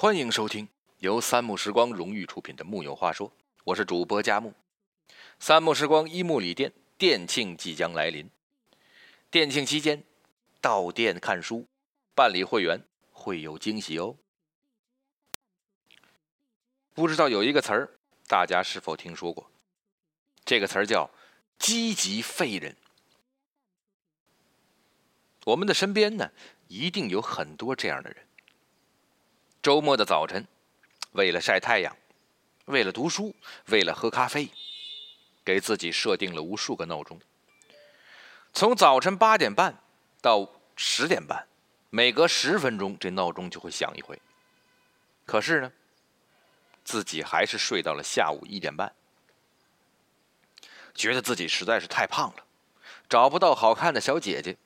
欢迎收听由三木时光荣誉出品的《木有话说》，我是主播佳木。三木时光一木里店店庆即将来临，店庆期间到店看书、办理会员会有惊喜哦。不知道有一个词儿，大家是否听说过？这个词儿叫“积极废人”。我们的身边呢，一定有很多这样的人。周末的早晨，为了晒太阳，为了读书，为了喝咖啡，给自己设定了无数个闹钟。从早晨八点半到十点半，每隔十分钟这闹钟就会响一回。可是呢，自己还是睡到了下午一点半，觉得自己实在是太胖了，找不到好看的小姐姐，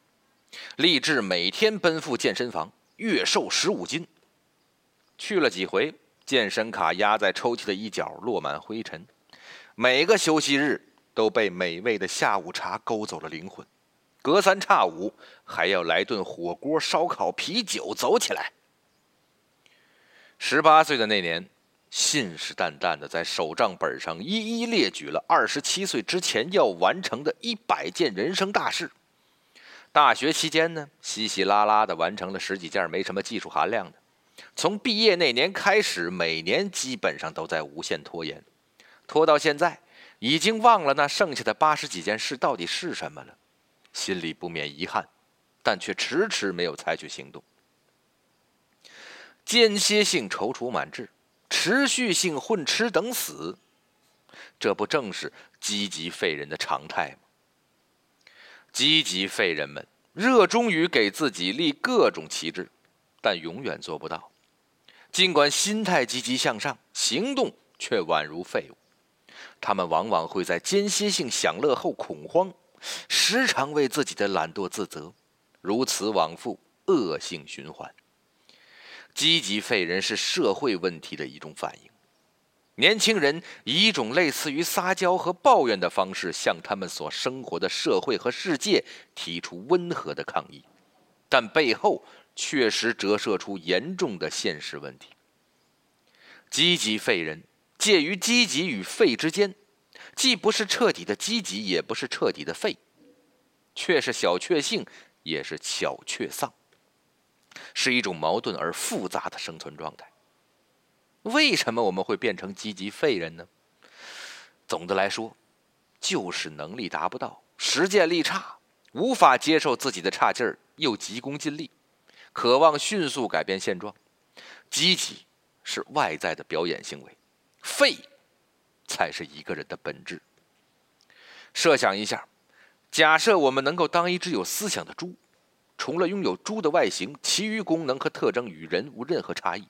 立志每天奔赴健身房，月瘦十五斤。去了几回，健身卡压在抽屉的一角，落满灰尘。每个休息日都被美味的下午茶勾走了灵魂，隔三差五还要来顿火锅、烧烤、啤酒，走起来。十八岁的那年，信誓旦旦的在手账本上一一列举了二十七岁之前要完成的一百件人生大事。大学期间呢，稀稀拉拉的完成了十几件没什么技术含量的。从毕业那年开始，每年基本上都在无限拖延，拖到现在，已经忘了那剩下的八十几件事到底是什么了，心里不免遗憾，但却迟迟没有采取行动。间歇性踌躇满志，持续性混吃等死，这不正是积极废人的常态吗？积极废人们热衷于给自己立各种旗帜。但永远做不到。尽管心态积极向上，行动却宛如废物。他们往往会在间歇性享乐后恐慌，时常为自己的懒惰自责，如此往复，恶性循环。积极废人是社会问题的一种反应。年轻人以一种类似于撒娇和抱怨的方式，向他们所生活的社会和世界提出温和的抗议，但背后。确实折射出严重的现实问题。积极废人介于积极与废之间，既不是彻底的积极，也不是彻底的废，却是小确幸，也是小确丧，是一种矛盾而复杂的生存状态。为什么我们会变成积极废人呢？总的来说，就是能力达不到，实践力差，无法接受自己的差劲儿，又急功近利。渴望迅速改变现状，积极是外在的表演行为，废才是一个人的本质。设想一下，假设我们能够当一只有思想的猪，除了拥有猪的外形，其余功能和特征与人无任何差异，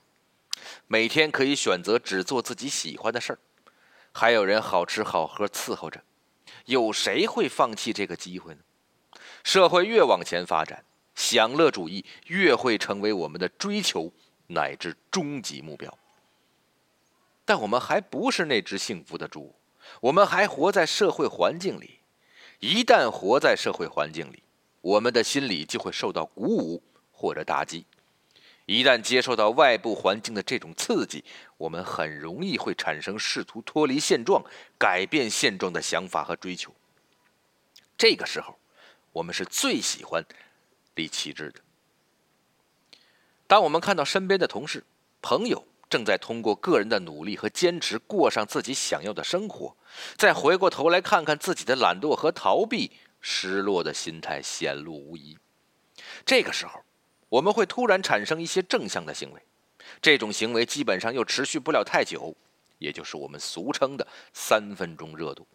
每天可以选择只做自己喜欢的事儿，还有人好吃好喝伺候着，有谁会放弃这个机会呢？社会越往前发展。享乐主义越会成为我们的追求乃至终极目标，但我们还不是那只幸福的猪，我们还活在社会环境里。一旦活在社会环境里，我们的心理就会受到鼓舞或者打击。一旦接受到外部环境的这种刺激，我们很容易会产生试图脱离现状、改变现状的想法和追求。这个时候，我们是最喜欢。立旗帜的。当我们看到身边的同事、朋友正在通过个人的努力和坚持过上自己想要的生活，再回过头来看看自己的懒惰和逃避，失落的心态显露无遗。这个时候，我们会突然产生一些正向的行为，这种行为基本上又持续不了太久，也就是我们俗称的“三分钟热度”。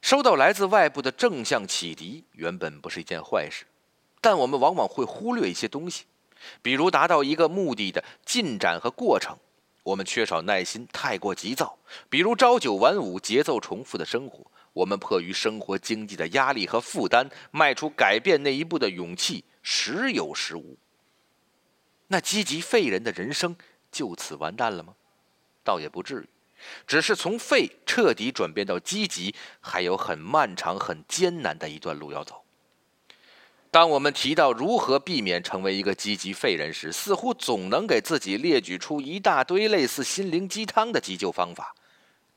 收到来自外部的正向启迪，原本不是一件坏事。但我们往往会忽略一些东西，比如达到一个目的的进展和过程，我们缺少耐心，太过急躁；比如朝九晚五、节奏重复的生活，我们迫于生活经济的压力和负担，迈出改变那一步的勇气时有时无。那积极废人的人生就此完蛋了吗？倒也不至于，只是从废彻底转变到积极，还有很漫长、很艰难的一段路要走。当我们提到如何避免成为一个积极废人时，似乎总能给自己列举出一大堆类似心灵鸡汤的急救方法，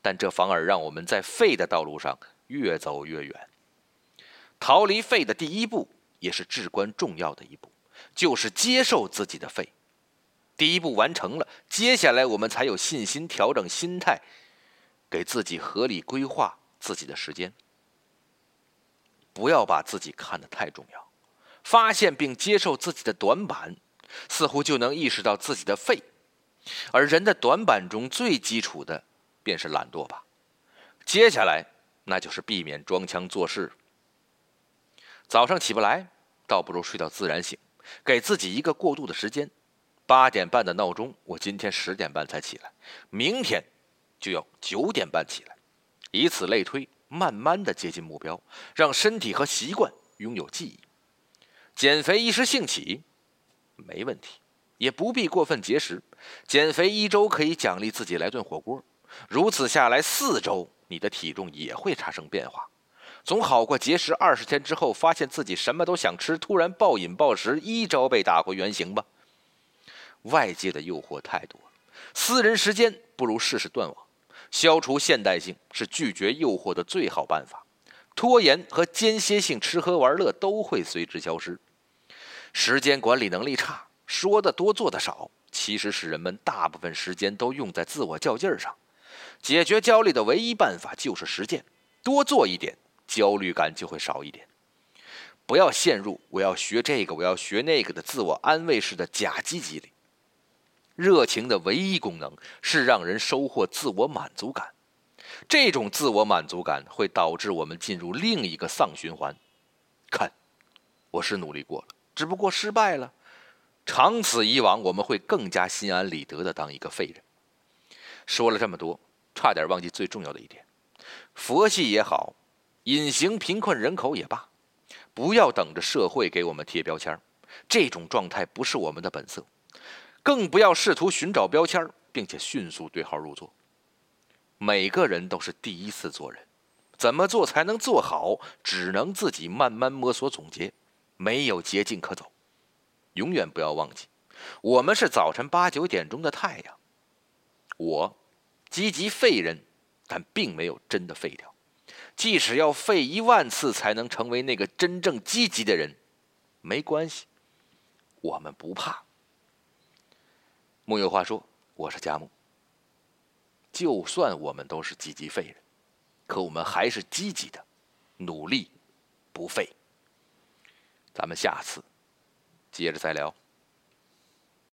但这反而让我们在废的道路上越走越远。逃离废的第一步，也是至关重要的一步，就是接受自己的废。第一步完成了，接下来我们才有信心调整心态，给自己合理规划自己的时间。不要把自己看得太重要。发现并接受自己的短板，似乎就能意识到自己的废。而人的短板中最基础的，便是懒惰吧。接下来，那就是避免装腔作势。早上起不来，倒不如睡到自然醒，给自己一个过渡的时间。八点半的闹钟，我今天十点半才起来，明天就要九点半起来，以此类推，慢慢的接近目标，让身体和习惯拥有记忆。减肥一时兴起，没问题，也不必过分节食。减肥一周可以奖励自己来顿火锅，如此下来四周，你的体重也会产生变化，总好过节食二十天之后发现自己什么都想吃，突然暴饮暴食，一周被打回原形吧。外界的诱惑太多了，私人时间不如试试断网，消除现代性是拒绝诱惑的最好办法。拖延和间歇性吃喝玩乐都会随之消失。时间管理能力差，说的多做的少，其实是人们大部分时间都用在自我较劲儿上。解决焦虑的唯一办法就是实践，多做一点，焦虑感就会少一点。不要陷入“我要学这个，我要学那个”的自我安慰式的假积极里。热情的唯一功能是让人收获自我满足感。这种自我满足感会导致我们进入另一个丧循环。看，我是努力过了，只不过失败了。长此以往，我们会更加心安理得的当一个废人。说了这么多，差点忘记最重要的一点：佛系也好，隐形贫困人口也罢，不要等着社会给我们贴标签这种状态不是我们的本色。更不要试图寻找标签并且迅速对号入座。每个人都是第一次做人，怎么做才能做好，只能自己慢慢摸索总结，没有捷径可走。永远不要忘记，我们是早晨八九点钟的太阳。我积极废人，但并没有真的废掉。即使要废一万次才能成为那个真正积极的人，没关系，我们不怕。木有话说，我是佳木。就算我们都是积极废人，可我们还是积极的，努力不废。咱们下次接着再聊。